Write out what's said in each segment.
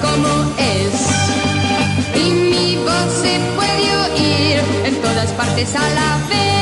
como es. Y mi voz se puede oír en todas partes a la vez.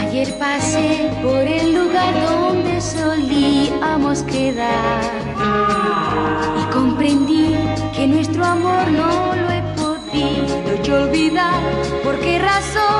Ayer pasé por el lugar donde solíamos quedar y comprendí que nuestro amor no lo he podido yo olvidar. ¿Por qué razón?